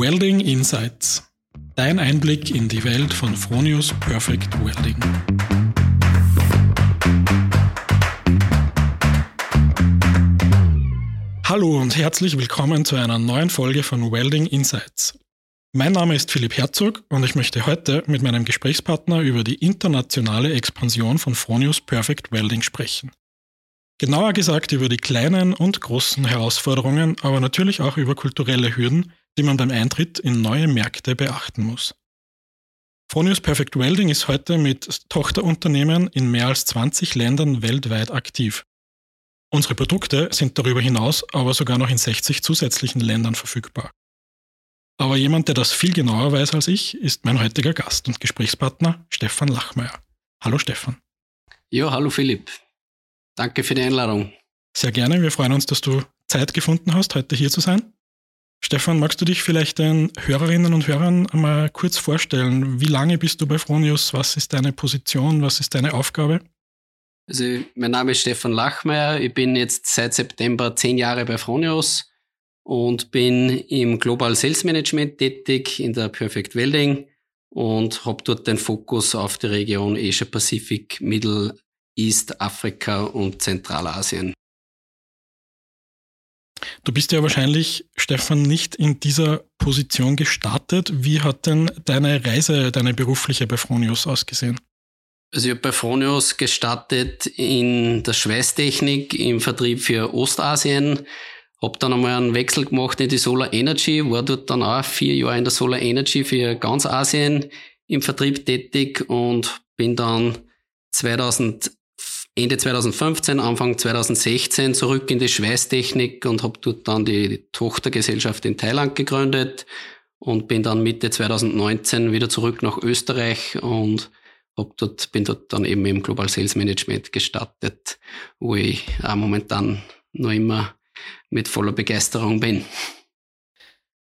Welding Insights. Dein Einblick in die Welt von Fronius Perfect Welding. Hallo und herzlich willkommen zu einer neuen Folge von Welding Insights. Mein Name ist Philipp Herzog und ich möchte heute mit meinem Gesprächspartner über die internationale Expansion von Fronius Perfect Welding sprechen. Genauer gesagt über die kleinen und großen Herausforderungen, aber natürlich auch über kulturelle Hürden, die man beim Eintritt in neue Märkte beachten muss. Fronius Perfect Welding ist heute mit Tochterunternehmen in mehr als 20 Ländern weltweit aktiv. Unsere Produkte sind darüber hinaus aber sogar noch in 60 zusätzlichen Ländern verfügbar. Aber jemand, der das viel genauer weiß als ich, ist mein heutiger Gast und Gesprächspartner Stefan Lachmeier. Hallo Stefan. Ja, hallo Philipp. Danke für die Einladung. Sehr gerne. Wir freuen uns, dass du Zeit gefunden hast, heute hier zu sein. Stefan, magst du dich vielleicht den Hörerinnen und Hörern einmal kurz vorstellen? Wie lange bist du bei Fronius? Was ist deine Position? Was ist deine Aufgabe? Also, mein Name ist Stefan Lachmeier. Ich bin jetzt seit September zehn Jahre bei Fronius und bin im Global Sales Management tätig in der Perfect Welding und habe dort den Fokus auf die Region Asia Pacific, Middle East Afrika und Zentralasien. Du bist ja wahrscheinlich, Stefan, nicht in dieser Position gestartet. Wie hat denn deine Reise, deine berufliche bei Fronius ausgesehen? Also ich habe bei Fronius gestartet in der Schweißtechnik im Vertrieb für Ostasien, habe dann einmal einen Wechsel gemacht in die Solar Energy, war dort dann auch vier Jahre in der Solar Energy für ganz Asien im Vertrieb tätig und bin dann 2000 Ende 2015, Anfang 2016 zurück in die Schweißtechnik und habe dort dann die Tochtergesellschaft in Thailand gegründet und bin dann Mitte 2019 wieder zurück nach Österreich und hab dort, bin dort dann eben im Global Sales Management gestartet, wo ich auch momentan noch immer mit voller Begeisterung bin.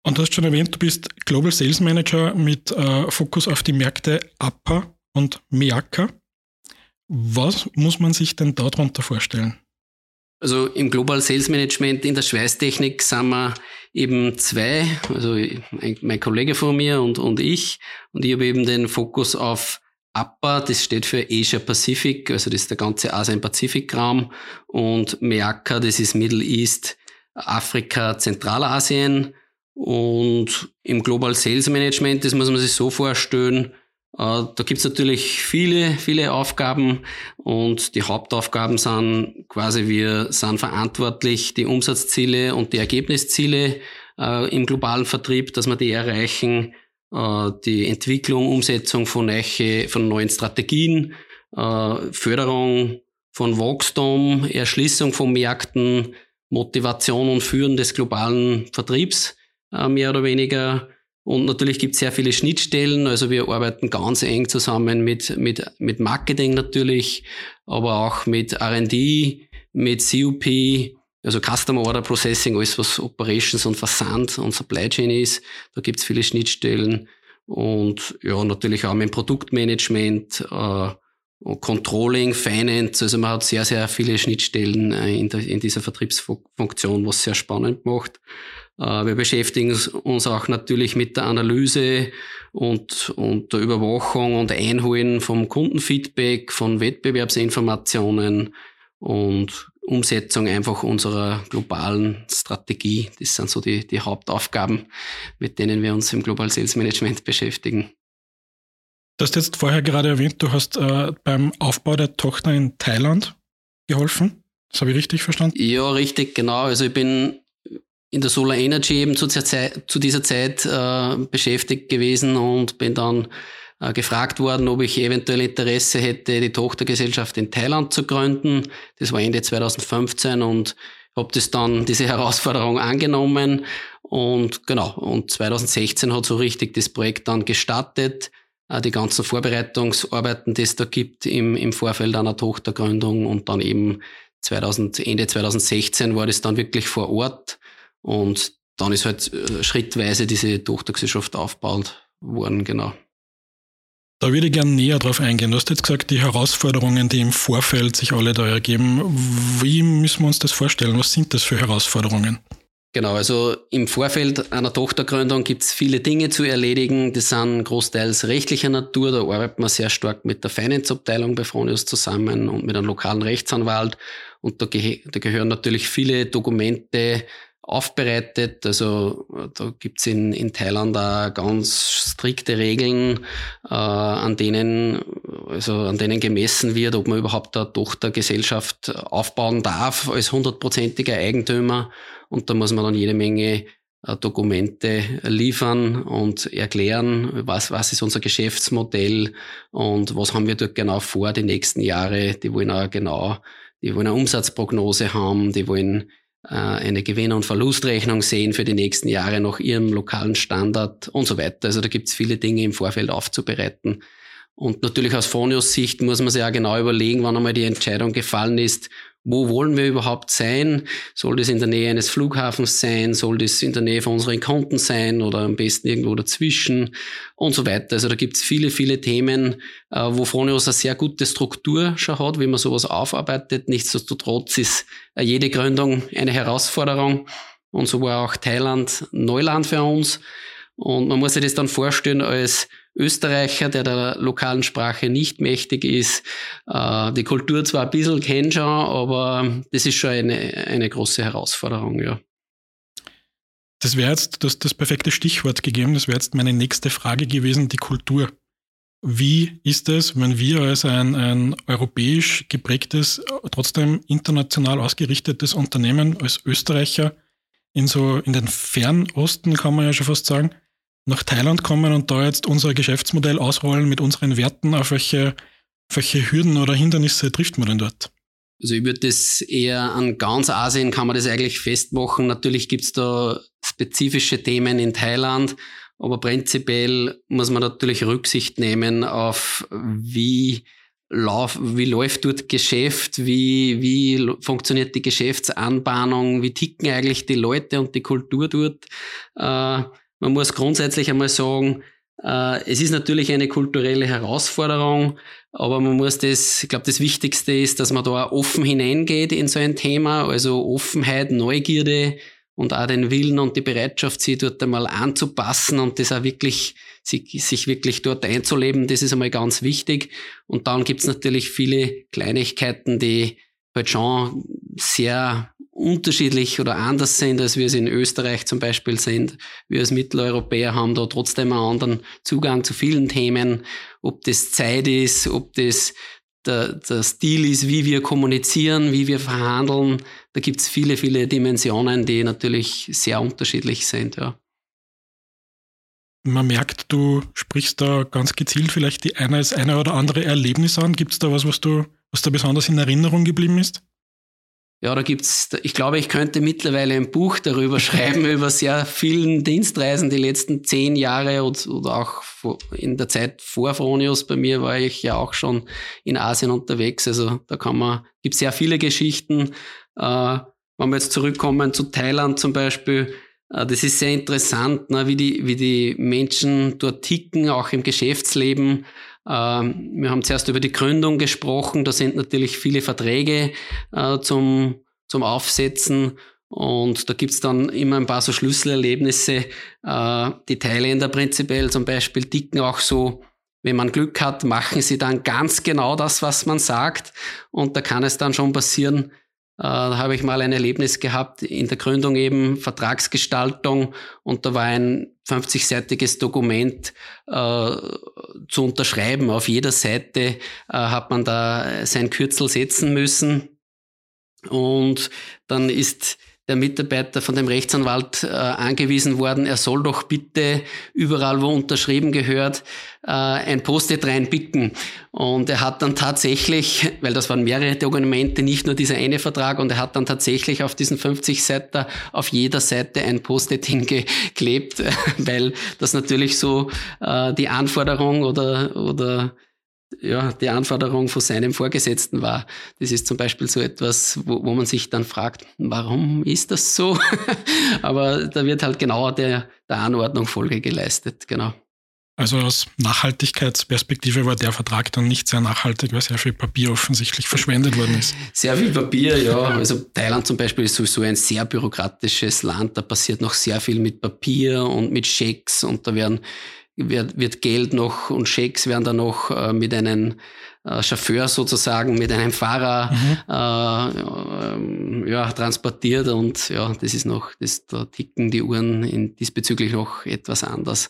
Und du hast schon erwähnt, du bist Global Sales Manager mit äh, Fokus auf die Märkte APA und MEACA. Was muss man sich denn darunter vorstellen? Also im Global Sales Management in der Schweißtechnik sind wir eben zwei, also mein Kollege von mir und, und ich. Und ich habe eben den Fokus auf APA, das steht für Asia Pacific, also das ist der ganze Asien-Pazifik-Raum. Und MEACA, das ist Middle East, Afrika, Zentralasien. Und im Global Sales Management, das muss man sich so vorstellen, da gibt's natürlich viele, viele Aufgaben und die Hauptaufgaben sind quasi, wir sind verantwortlich, die Umsatzziele und die Ergebnisziele äh, im globalen Vertrieb, dass wir die erreichen, äh, die Entwicklung, Umsetzung von, neue, von neuen Strategien, äh, Förderung von Wachstum, Erschließung von Märkten, Motivation und Führen des globalen Vertriebs, äh, mehr oder weniger und natürlich gibt es sehr viele Schnittstellen. Also wir arbeiten ganz eng zusammen mit, mit, mit Marketing natürlich, aber auch mit RD, mit CUP, also Customer Order Processing, alles was Operations und Versand und Supply Chain ist. Da gibt es viele Schnittstellen. Und ja, natürlich auch mit Produktmanagement, äh, Controlling, Finance. Also man hat sehr, sehr viele Schnittstellen äh, in, der, in dieser Vertriebsfunktion, was sehr spannend macht. Äh, wir beschäftigen uns auch natürlich mit der Analyse und, und der Überwachung und Einholen vom Kundenfeedback, von Wettbewerbsinformationen und Umsetzung einfach unserer globalen Strategie. Das sind so die, die Hauptaufgaben, mit denen wir uns im Global Sales Management beschäftigen. Du hast jetzt vorher gerade erwähnt, du hast äh, beim Aufbau der Tochter in Thailand geholfen. Das habe ich richtig verstanden? Ja, richtig, genau. Also ich bin in der Solar Energy eben zu, Zeit, zu dieser Zeit äh, beschäftigt gewesen und bin dann äh, gefragt worden, ob ich eventuell Interesse hätte, die Tochtergesellschaft in Thailand zu gründen. Das war Ende 2015 und habe das dann diese Herausforderung angenommen und genau und 2016 hat so richtig das Projekt dann gestartet. Äh, die ganzen Vorbereitungsarbeiten, die es da gibt im, im Vorfeld einer Tochtergründung und dann eben 2000, Ende 2016 war das dann wirklich vor Ort und dann ist halt äh, schrittweise diese Tochtergesellschaft aufgebaut worden, genau. Da würde ich gerne näher drauf eingehen. Du hast jetzt gesagt, die Herausforderungen, die im Vorfeld sich alle da ergeben. Wie müssen wir uns das vorstellen? Was sind das für Herausforderungen? Genau, also im Vorfeld einer Tochtergründung gibt es viele Dinge zu erledigen. Die sind großteils rechtlicher Natur. Da arbeitet man sehr stark mit der Finance-Abteilung bei Fronius zusammen und mit einem lokalen Rechtsanwalt. Und da, ge da gehören natürlich viele Dokumente aufbereitet. Also da gibt's in, in Thailand auch ganz strikte Regeln, äh, an denen also an denen gemessen wird, ob man überhaupt eine Tochtergesellschaft aufbauen darf als hundertprozentiger Eigentümer. Und da muss man dann jede Menge äh, Dokumente liefern und erklären, was, was ist unser Geschäftsmodell und was haben wir dort genau vor die nächsten Jahre. Die wollen auch genau, die wollen eine Umsatzprognose haben, die wollen eine Gewinn- und Verlustrechnung sehen für die nächsten Jahre nach ihrem lokalen Standard und so weiter. Also da gibt es viele Dinge im Vorfeld aufzubereiten. Und natürlich aus Phonios Sicht muss man sich ja genau überlegen, wann einmal die Entscheidung gefallen ist, wo wollen wir überhaupt sein? Soll das in der Nähe eines Flughafens sein? Soll das in der Nähe von unseren Konten sein oder am besten irgendwo dazwischen und so weiter? Also da gibt es viele, viele Themen, äh, wo Fronius eine sehr gute Struktur schon hat, wie man sowas aufarbeitet. Nichtsdestotrotz ist äh, jede Gründung eine Herausforderung und so war auch Thailand Neuland für uns. Und man muss sich das dann vorstellen als Österreicher, der der lokalen Sprache nicht mächtig ist, äh, die Kultur zwar ein bisschen kennt schon, aber das ist schon eine, eine große Herausforderung, ja. Das wäre jetzt das, das perfekte Stichwort gegeben. Das wäre jetzt meine nächste Frage gewesen, die Kultur. Wie ist es, wenn wir als ein, ein europäisch geprägtes, trotzdem international ausgerichtetes Unternehmen als Österreicher in so in den Fernosten, kann man ja schon fast sagen, nach Thailand kommen und da jetzt unser Geschäftsmodell ausrollen mit unseren Werten, auf welche, welche Hürden oder Hindernisse trifft man denn dort? Also ich würde das eher an ganz Asien kann man das eigentlich festmachen. Natürlich gibt es da spezifische Themen in Thailand, aber prinzipiell muss man natürlich Rücksicht nehmen auf wie lauf, wie läuft dort Geschäft, wie, wie funktioniert die Geschäftsanbahnung, wie ticken eigentlich die Leute und die Kultur dort. Äh, man muss grundsätzlich einmal sagen, äh, es ist natürlich eine kulturelle Herausforderung, aber man muss das, ich glaube, das Wichtigste ist, dass man da offen hineingeht in so ein Thema, also Offenheit, Neugierde und auch den Willen und die Bereitschaft, sich dort einmal anzupassen und das auch wirklich, sich, sich wirklich dort einzuleben, das ist einmal ganz wichtig. Und dann gibt's natürlich viele Kleinigkeiten, die halt schon sehr unterschiedlich oder anders sind, als wir es in Österreich zum Beispiel sind. Wir als Mitteleuropäer haben da trotzdem einen anderen Zugang zu vielen Themen, ob das Zeit ist, ob das der, der Stil ist, wie wir kommunizieren, wie wir verhandeln. Da gibt es viele, viele Dimensionen, die natürlich sehr unterschiedlich sind. Ja. Man merkt, du sprichst da ganz gezielt vielleicht die eine, das eine oder andere Erlebnis an. Gibt es da was, was du, was da besonders in Erinnerung geblieben ist? Ja, da gibt's, ich glaube, ich könnte mittlerweile ein Buch darüber schreiben, über sehr vielen Dienstreisen die letzten zehn Jahre oder auch in der Zeit vor Fronius. Bei mir war ich ja auch schon in Asien unterwegs. Also da kann man, gibt sehr viele Geschichten. Äh, wenn wir jetzt zurückkommen zu Thailand zum Beispiel, äh, das ist sehr interessant, ne, wie, die, wie die Menschen dort ticken, auch im Geschäftsleben. Ähm, wir haben zuerst über die Gründung gesprochen. Da sind natürlich viele Verträge äh, zum, zum Aufsetzen. Und da gibt's dann immer ein paar so Schlüsselerlebnisse. Äh, die Thailänder prinzipiell zum Beispiel ticken auch so, wenn man Glück hat, machen sie dann ganz genau das, was man sagt. Und da kann es dann schon passieren, da habe ich mal ein Erlebnis gehabt in der Gründung eben Vertragsgestaltung und da war ein 50-seitiges Dokument äh, zu unterschreiben. Auf jeder Seite äh, hat man da sein Kürzel setzen müssen und dann ist der Mitarbeiter von dem Rechtsanwalt äh, angewiesen worden, er soll doch bitte überall, wo unterschrieben gehört, äh, ein Post-it reinpicken. Und er hat dann tatsächlich, weil das waren mehrere Dokumente, nicht nur dieser eine Vertrag, und er hat dann tatsächlich auf diesen 50 Seiten auf jeder Seite ein Post-it hingeklebt, weil das natürlich so äh, die Anforderung oder, oder ja, die Anforderung von seinem Vorgesetzten war. Das ist zum Beispiel so etwas, wo, wo man sich dann fragt, warum ist das so? Aber da wird halt genauer der, der Anordnung Folge geleistet, genau. Also aus Nachhaltigkeitsperspektive war der Vertrag dann nicht sehr nachhaltig, weil sehr viel Papier offensichtlich verschwendet worden ist. Sehr viel Papier, ja. Also Thailand zum Beispiel ist sowieso ein sehr bürokratisches Land. Da passiert noch sehr viel mit Papier und mit Schecks und da werden wird, wird Geld noch und Schecks werden dann noch äh, mit einem äh, Chauffeur sozusagen, mit einem Fahrer mhm. äh, ja, transportiert und ja, das ist noch, das, da ticken die Uhren in, diesbezüglich noch etwas anders.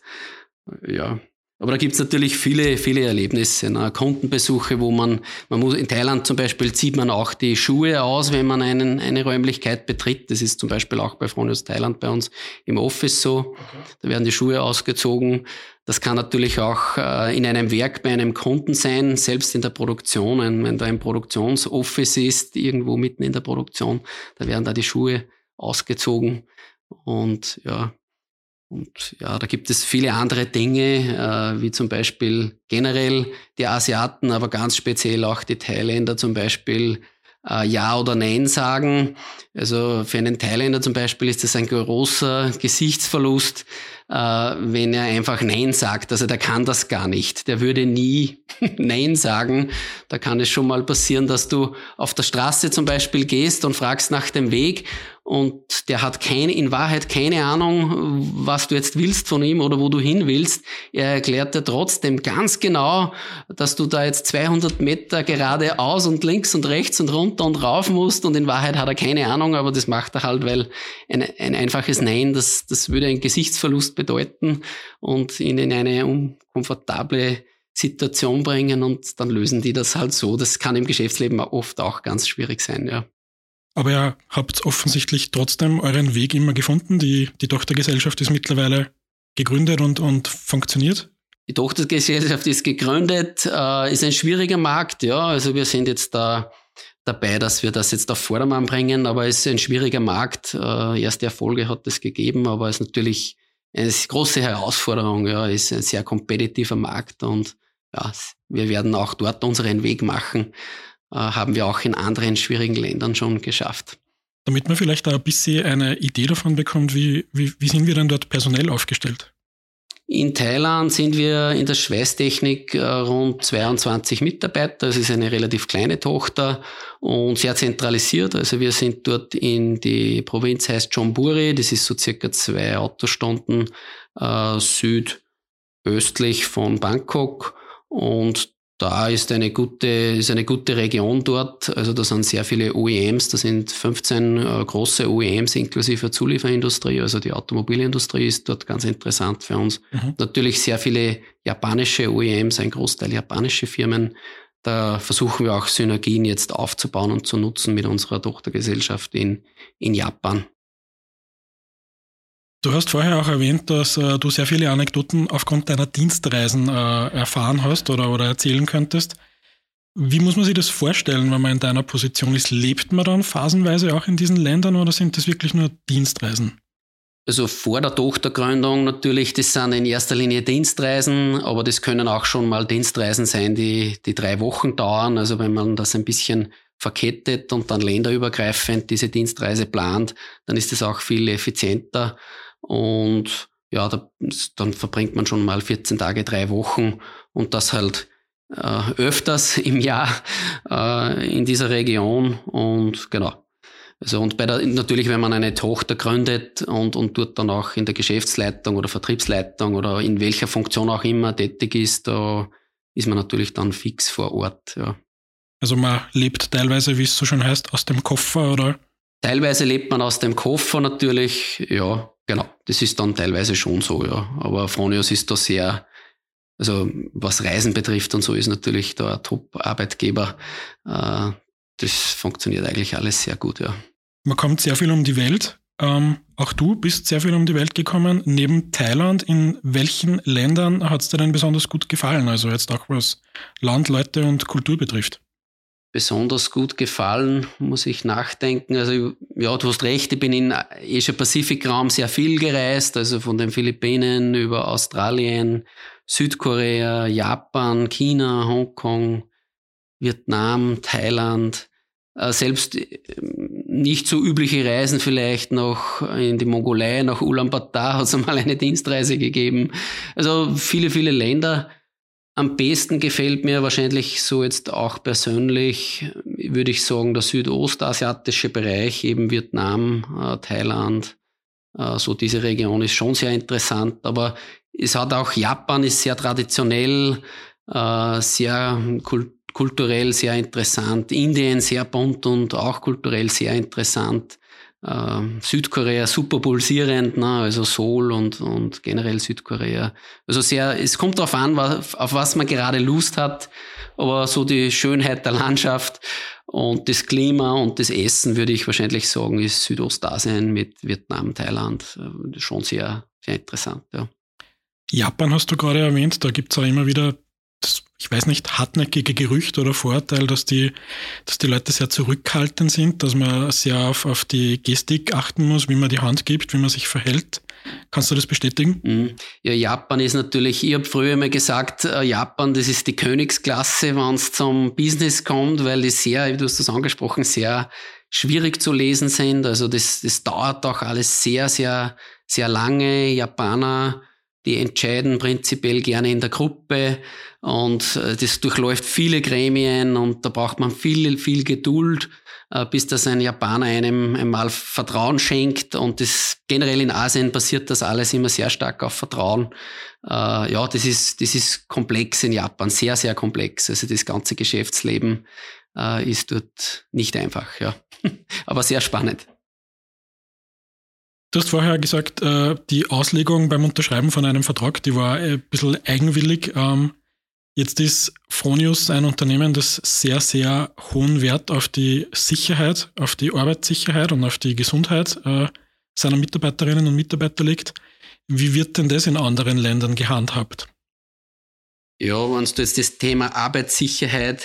Ja, aber da gibt's natürlich viele, viele Erlebnisse. Ne? Kundenbesuche, wo man, man muss, in Thailand zum Beispiel zieht man auch die Schuhe aus, wenn man einen, eine Räumlichkeit betritt. Das ist zum Beispiel auch bei Fronius Thailand bei uns im Office so. Da werden die Schuhe ausgezogen. Das kann natürlich auch äh, in einem Werk bei einem Kunden sein, selbst in der Produktion. Wenn da ein Produktionsoffice ist, irgendwo mitten in der Produktion, da werden da die Schuhe ausgezogen. Und ja, und ja, da gibt es viele andere Dinge, äh, wie zum Beispiel generell die Asiaten, aber ganz speziell auch die Thailänder zum Beispiel äh, Ja oder Nein sagen. Also für einen Thailänder zum Beispiel ist das ein großer Gesichtsverlust, wenn er einfach Nein sagt. Also der kann das gar nicht. Der würde nie Nein sagen. Da kann es schon mal passieren, dass du auf der Straße zum Beispiel gehst und fragst nach dem Weg und der hat keine, in Wahrheit keine Ahnung, was du jetzt willst von ihm oder wo du hin willst. Er erklärt dir trotzdem ganz genau, dass du da jetzt 200 Meter geradeaus und links und rechts und runter und rauf musst und in Wahrheit hat er keine Ahnung, aber das macht er halt, weil ein, ein einfaches Nein, das, das würde einen Gesichtsverlust bedeuten und ihn in eine unkomfortable Situation bringen und dann lösen die das halt so. Das kann im Geschäftsleben oft auch ganz schwierig sein, ja. Aber ihr habt offensichtlich trotzdem euren Weg immer gefunden. Die, die Tochtergesellschaft ist mittlerweile gegründet und, und funktioniert. Die Tochtergesellschaft ist gegründet, äh, ist ein schwieriger Markt, ja. Also wir sind jetzt da dabei, dass wir das jetzt auf Vordermann bringen, aber es ist ein schwieriger Markt. Äh, erste Erfolge hat es gegeben, aber es ist natürlich eine große Herausforderung, ja. Ist ein sehr kompetitiver Markt und ja, wir werden auch dort unseren Weg machen. Äh, haben wir auch in anderen schwierigen Ländern schon geschafft. Damit man vielleicht da ein bisschen eine Idee davon bekommt, wie, wie, wie sind wir denn dort personell aufgestellt? In Thailand sind wir in der Schweißtechnik äh, rund 22 Mitarbeiter. Das ist eine relativ kleine Tochter und sehr zentralisiert. Also wir sind dort in die Provinz heißt Chonburi. Das ist so circa zwei Autostunden äh, südöstlich von Bangkok. Und da ist eine gute, ist eine gute Region dort. Also da sind sehr viele OEMs, da sind 15 äh, große OEMs inklusive Zulieferindustrie. Also die Automobilindustrie ist dort ganz interessant für uns. Mhm. Natürlich sehr viele japanische OEMs, ein Großteil japanische Firmen. Da versuchen wir auch Synergien jetzt aufzubauen und zu nutzen mit unserer Tochtergesellschaft in, in Japan. Du hast vorher auch erwähnt, dass äh, du sehr viele Anekdoten aufgrund deiner Dienstreisen äh, erfahren hast oder, oder erzählen könntest. Wie muss man sich das vorstellen, wenn man in deiner Position ist? Lebt man dann phasenweise auch in diesen Ländern oder sind das wirklich nur Dienstreisen? Also vor der Tochtergründung natürlich, das sind in erster Linie Dienstreisen, aber das können auch schon mal Dienstreisen sein, die, die drei Wochen dauern. Also wenn man das ein bisschen verkettet und dann länderübergreifend diese Dienstreise plant, dann ist es auch viel effizienter. Und ja, da, dann verbringt man schon mal 14 Tage, drei Wochen und das halt äh, öfters im Jahr äh, in dieser Region. Und genau. Also und bei der, natürlich, wenn man eine Tochter gründet und, und dort dann auch in der Geschäftsleitung oder Vertriebsleitung oder in welcher Funktion auch immer tätig ist, da ist man natürlich dann fix vor Ort. Ja. Also man lebt teilweise, wie es so schon heißt, aus dem Koffer, oder? Teilweise lebt man aus dem Koffer natürlich, ja, genau. Das ist dann teilweise schon so, ja. Aber Fronius ist da sehr, also was Reisen betrifft und so ist natürlich da ein Top-Arbeitgeber. Äh, das funktioniert eigentlich alles sehr gut, ja. Man kommt sehr viel um die Welt. Ähm, auch du bist sehr viel um die Welt gekommen. Neben Thailand, in welchen Ländern hat es dir denn besonders gut gefallen? Also jetzt auch was Land, Leute und Kultur betrifft besonders gut gefallen, muss ich nachdenken. Also ja, du hast recht, ich bin in Asia-Pazifik-Raum sehr viel gereist, also von den Philippinen über Australien, Südkorea, Japan, China, Hongkong, Vietnam, Thailand. Äh, selbst äh, nicht so übliche Reisen vielleicht noch in die Mongolei, nach Ulaanbaatar hat es einmal eine Dienstreise gegeben. Also viele, viele Länder. Am besten gefällt mir wahrscheinlich so jetzt auch persönlich, würde ich sagen, der südostasiatische Bereich, eben Vietnam, äh, Thailand, äh, so diese Region ist schon sehr interessant. Aber es hat auch Japan, ist sehr traditionell, äh, sehr kulturell kulturell sehr interessant. Indien sehr bunt und auch kulturell sehr interessant. Äh, Südkorea super pulsierend, ne? also Seoul und, und generell Südkorea. Also sehr, es kommt darauf an, was, auf was man gerade Lust hat, aber so die Schönheit der Landschaft und das Klima und das Essen, würde ich wahrscheinlich sagen, ist Südostasien mit Vietnam, Thailand äh, schon sehr, sehr interessant. Ja. Japan hast du gerade erwähnt, da gibt es auch immer wieder das, ich weiß nicht, hartnäckige Gerücht oder Vorteil, dass die, dass die Leute sehr zurückhaltend sind, dass man sehr auf, auf die Gestik achten muss, wie man die Hand gibt, wie man sich verhält. Kannst du das bestätigen? Mhm. Ja, Japan ist natürlich, ich habe früher mal gesagt, äh, Japan, das ist die Königsklasse, wenn es zum Business kommt, weil die sehr, du hast das angesprochen, sehr schwierig zu lesen sind. Also das, das dauert auch alles sehr, sehr, sehr lange. Japaner die entscheiden prinzipiell gerne in der Gruppe und äh, das durchläuft viele Gremien und da braucht man viel, viel Geduld, äh, bis das ein Japaner einem einmal Vertrauen schenkt und das generell in Asien basiert das alles immer sehr stark auf Vertrauen. Äh, ja, das ist, das ist komplex in Japan, sehr, sehr komplex. Also das ganze Geschäftsleben ist dort nicht einfach, ja. Aber sehr spannend. Du hast vorher gesagt, äh, die Auslegung beim Unterschreiben von einem Vertrag, die war ein bisschen eigenwillig. Ähm, jetzt ist Fronius ein Unternehmen, das sehr, sehr hohen Wert auf die Sicherheit, auf die Arbeitssicherheit und auf die Gesundheit äh, seiner Mitarbeiterinnen und Mitarbeiter legt. Wie wird denn das in anderen Ländern gehandhabt? Ja, wenn du jetzt das Thema Arbeitssicherheit,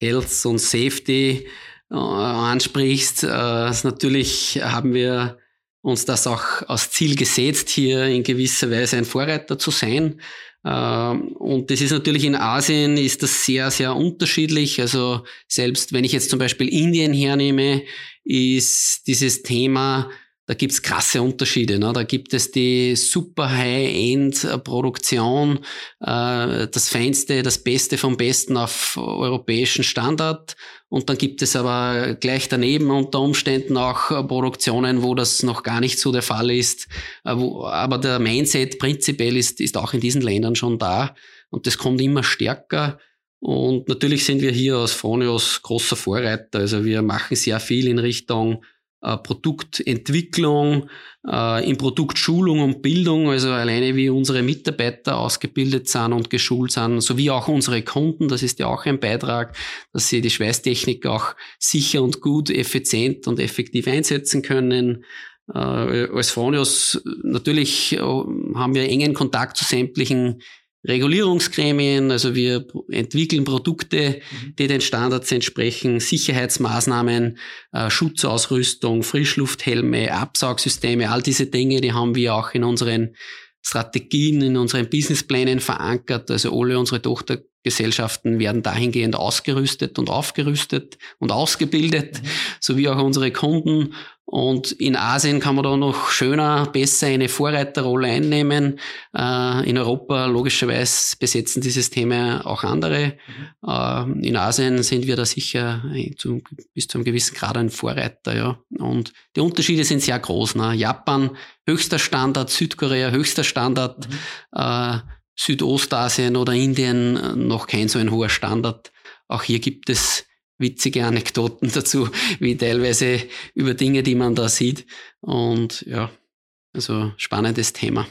Health und Safety äh, ansprichst, natürlich haben wir uns das auch als Ziel gesetzt, hier in gewisser Weise ein Vorreiter zu sein. Ähm, und das ist natürlich in Asien ist das sehr, sehr unterschiedlich. Also selbst wenn ich jetzt zum Beispiel Indien hernehme, ist dieses Thema da gibt's krasse Unterschiede. Ne? Da gibt es die super High-End-Produktion, äh, das Feinste, das Beste vom Besten auf europäischen Standard. Und dann gibt es aber gleich daneben unter Umständen auch Produktionen, wo das noch gar nicht so der Fall ist. Äh, aber der Mindset prinzipiell ist, ist auch in diesen Ländern schon da. Und das kommt immer stärker. Und natürlich sind wir hier als Fronios großer Vorreiter. Also wir machen sehr viel in Richtung äh, Produktentwicklung, äh, in Produktschulung und Bildung, also alleine wie unsere Mitarbeiter ausgebildet sind und geschult sind, sowie auch unsere Kunden, das ist ja auch ein Beitrag, dass sie die Schweißtechnik auch sicher und gut, effizient und effektiv einsetzen können. Äh, als Fronius natürlich äh, haben wir engen Kontakt zu sämtlichen Regulierungsgremien, also wir entwickeln Produkte, mhm. die den Standards entsprechen, Sicherheitsmaßnahmen, äh, Schutzausrüstung, Frischlufthelme, Absaugsysteme, all diese Dinge, die haben wir auch in unseren Strategien, in unseren Businessplänen verankert. Also alle unsere Tochtergesellschaften werden dahingehend ausgerüstet und aufgerüstet und ausgebildet, mhm. sowie auch unsere Kunden. Und in Asien kann man da noch schöner, besser eine Vorreiterrolle einnehmen. Äh, in Europa logischerweise besetzen dieses Thema auch andere. Mhm. Äh, in Asien sind wir da sicher zu, bis zu einem gewissen Grad ein Vorreiter. Ja. Und die Unterschiede sind sehr groß. Ne? Japan höchster Standard, Südkorea höchster Standard, mhm. äh, Südostasien oder Indien äh, noch kein so ein hoher Standard. Auch hier gibt es witzige Anekdoten dazu, wie teilweise über Dinge, die man da sieht. Und ja, also spannendes Thema.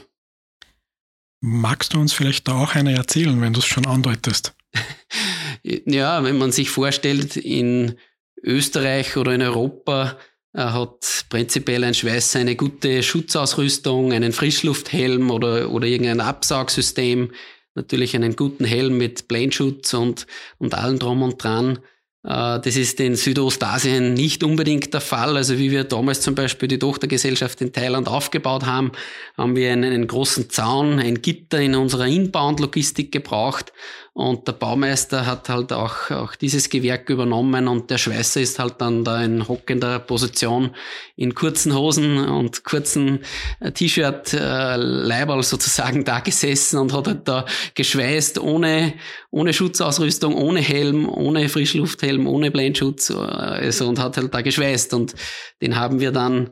Magst du uns vielleicht da auch eine erzählen, wenn du es schon andeutest? ja, wenn man sich vorstellt, in Österreich oder in Europa äh, hat prinzipiell ein Schweißer eine gute Schutzausrüstung, einen Frischlufthelm oder, oder irgendein Absaugsystem, natürlich einen guten Helm mit Planeschutz und, und allem drum und dran. Äh, das ist in Südostasien nicht unbedingt der Fall. Also wie wir damals zum Beispiel die Tochtergesellschaft in Thailand aufgebaut haben, haben wir einen, einen großen Zaun, ein Gitter in unserer Inbound-Logistik gebraucht. Und der Baumeister hat halt auch, auch dieses Gewerk übernommen und der Schweißer ist halt dann da in hockender Position in kurzen Hosen und kurzen äh, T-Shirt, äh, Leiberl sozusagen da gesessen und hat halt da geschweißt ohne, ohne Schutzausrüstung, ohne Helm, ohne Frischlufthelm, ohne Blendschutz, äh, also und hat halt da geschweißt. Und den haben wir dann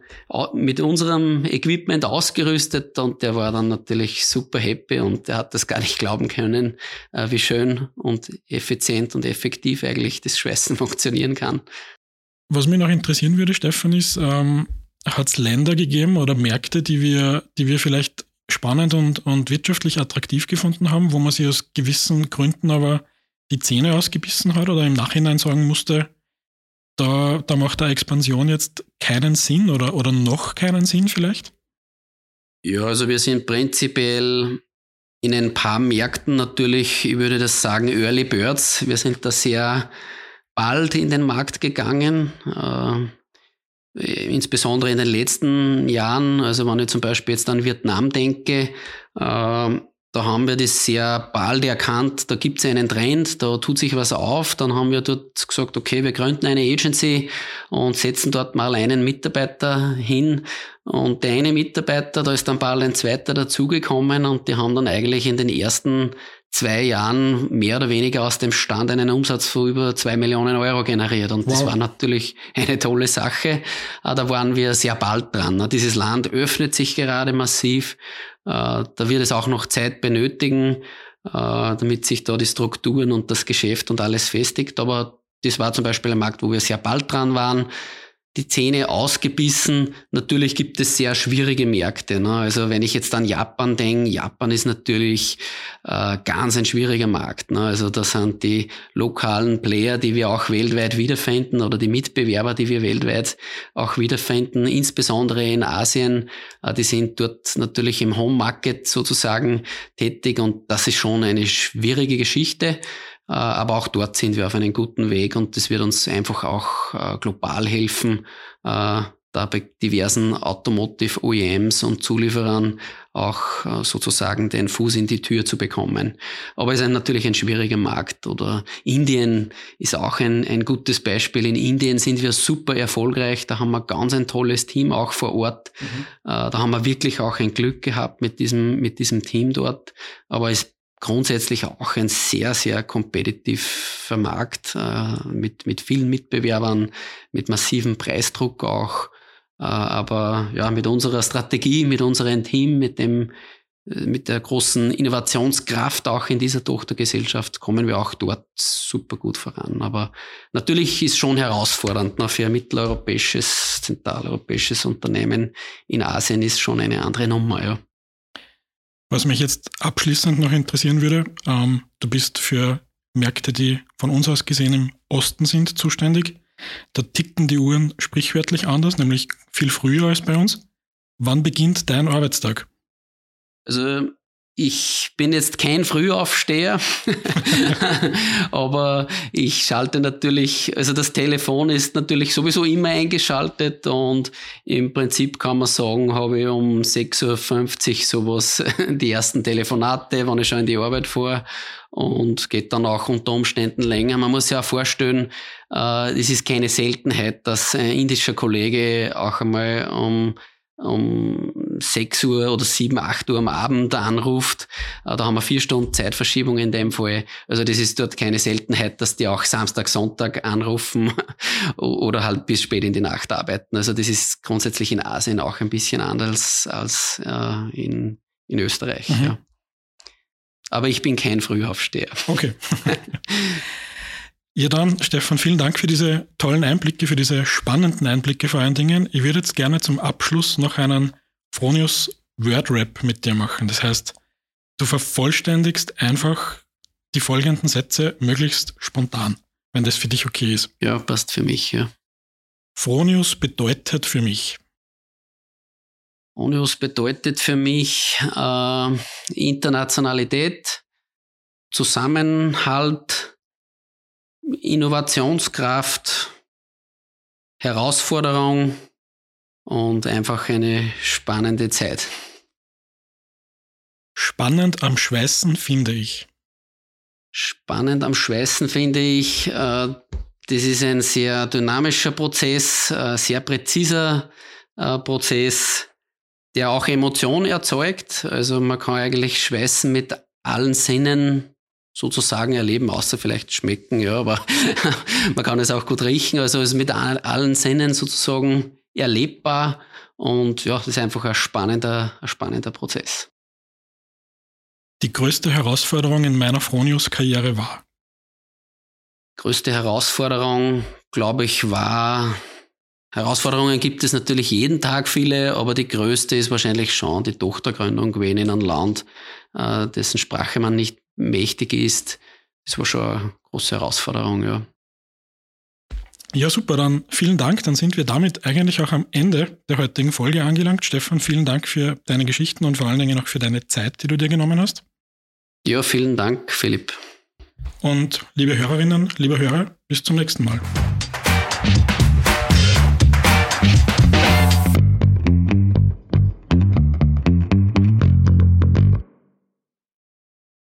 mit unserem Equipment ausgerüstet und der war dann natürlich super happy und der hat das gar nicht glauben können, äh, wie schön und effizient und effektiv eigentlich das Schweißen funktionieren kann. Was mich noch interessieren würde, Stefan, ist, ähm, hat es Länder gegeben oder Märkte, die wir, die wir vielleicht spannend und, und wirtschaftlich attraktiv gefunden haben, wo man sich aus gewissen Gründen aber die Zähne ausgebissen hat oder im Nachhinein sagen musste, da, da macht der Expansion jetzt keinen Sinn oder, oder noch keinen Sinn vielleicht? Ja, also wir sind prinzipiell in ein paar Märkten natürlich, ich würde das sagen, Early Birds. Wir sind da sehr bald in den Markt gegangen. Äh, insbesondere in den letzten Jahren, also wenn ich zum Beispiel jetzt an Vietnam denke, äh, da haben wir das sehr bald erkannt, da gibt es einen Trend, da tut sich was auf. Dann haben wir dort gesagt, okay, wir gründen eine Agency und setzen dort mal einen Mitarbeiter hin. Und der eine Mitarbeiter, da ist dann bald ein zweiter dazugekommen und die haben dann eigentlich in den ersten zwei Jahren mehr oder weniger aus dem Stand einen Umsatz von über zwei Millionen Euro generiert. Und wow. das war natürlich eine tolle Sache. Ah, da waren wir sehr bald dran. Dieses Land öffnet sich gerade massiv. Äh, da wird es auch noch Zeit benötigen, äh, damit sich da die Strukturen und das Geschäft und alles festigt. Aber das war zum Beispiel ein Markt, wo wir sehr bald dran waren die Zähne ausgebissen. Natürlich gibt es sehr schwierige Märkte. Ne? Also wenn ich jetzt an Japan denke, Japan ist natürlich äh, ganz ein schwieriger Markt. Ne? Also da sind die lokalen Player, die wir auch weltweit wiederfinden oder die Mitbewerber, die wir weltweit auch wiederfinden, insbesondere in Asien, äh, die sind dort natürlich im Home Market sozusagen tätig und das ist schon eine schwierige Geschichte. Äh, aber auch dort sind wir auf einem guten Weg und das wird uns einfach auch äh, global helfen, äh, da bei diversen Automotive OEMs und Zulieferern auch sozusagen den Fuß in die Tür zu bekommen. Aber es ist natürlich ein schwieriger Markt. Oder Indien ist auch ein, ein gutes Beispiel. In Indien sind wir super erfolgreich. Da haben wir ganz ein tolles Team auch vor Ort. Mhm. Da haben wir wirklich auch ein Glück gehabt mit diesem, mit diesem Team dort. Aber es grundsätzlich auch ein sehr, sehr kompetitiver Markt äh, mit, mit vielen Mitbewerbern, mit massivem Preisdruck auch. Äh, aber ja, mit unserer Strategie, mit unserem Team, mit dem, äh, mit der großen Innovationskraft auch in dieser Tochtergesellschaft kommen wir auch dort super gut voran. Aber natürlich ist schon herausfordernd. Na, für ein mitteleuropäisches, zentraleuropäisches Unternehmen in Asien ist schon eine andere Nummer, ja. Was mich jetzt abschließend noch interessieren würde, ähm, du bist für Märkte, die von uns aus gesehen im Osten sind, zuständig. Da ticken die Uhren sprichwörtlich anders, nämlich viel früher als bei uns. Wann beginnt dein Arbeitstag? Also ich bin jetzt kein Frühaufsteher, aber ich schalte natürlich, also das Telefon ist natürlich sowieso immer eingeschaltet und im Prinzip kann man sagen, habe ich um 6.50 Uhr sowas die ersten Telefonate, wenn ich schon in die Arbeit fahre und geht dann auch unter Umständen länger. Man muss sich auch vorstellen, äh, es ist keine Seltenheit, dass ein indischer Kollege auch einmal um um 6 Uhr oder 7, 8 Uhr am Abend anruft. Äh, da haben wir vier Stunden Zeitverschiebung in dem Fall. Also das ist dort keine Seltenheit, dass die auch Samstag, Sonntag anrufen oder halt bis spät in die Nacht arbeiten. Also das ist grundsätzlich in Asien auch ein bisschen anders als äh, in, in Österreich. Mhm. Ja. Aber ich bin kein Frühaufsteher. Okay. Ja, dann, Stefan, vielen Dank für diese tollen Einblicke, für diese spannenden Einblicke vor allen Dingen. Ich würde jetzt gerne zum Abschluss noch einen Fronius Word Rap mit dir machen. Das heißt, du vervollständigst einfach die folgenden Sätze möglichst spontan, wenn das für dich okay ist. Ja, passt für mich, ja. Fronius bedeutet für mich. Fronius bedeutet für mich äh, Internationalität, Zusammenhalt, Innovationskraft, Herausforderung und einfach eine spannende Zeit. Spannend am Schweißen finde ich. Spannend am Schweißen finde ich, äh, das ist ein sehr dynamischer Prozess, äh, sehr präziser äh, Prozess, der auch Emotionen erzeugt. Also man kann eigentlich Schweißen mit allen Sinnen sozusagen erleben, außer vielleicht schmecken, ja, aber man kann es auch gut riechen. Also es ist mit allen Sinnen sozusagen erlebbar und ja, das ist einfach ein spannender, ein spannender Prozess. Die größte Herausforderung in meiner Fronius-Karriere war? Größte Herausforderung, glaube ich, war Herausforderungen gibt es natürlich jeden Tag viele, aber die größte ist wahrscheinlich schon die Tochtergründung gewesen in einem Land, äh, dessen Sprache man nicht mächtig ist. Das war schon eine große Herausforderung, ja. Ja, super, dann vielen Dank. Dann sind wir damit eigentlich auch am Ende der heutigen Folge angelangt. Stefan, vielen Dank für deine Geschichten und vor allen Dingen auch für deine Zeit, die du dir genommen hast. Ja, vielen Dank, Philipp. Und liebe Hörerinnen, liebe Hörer, bis zum nächsten Mal.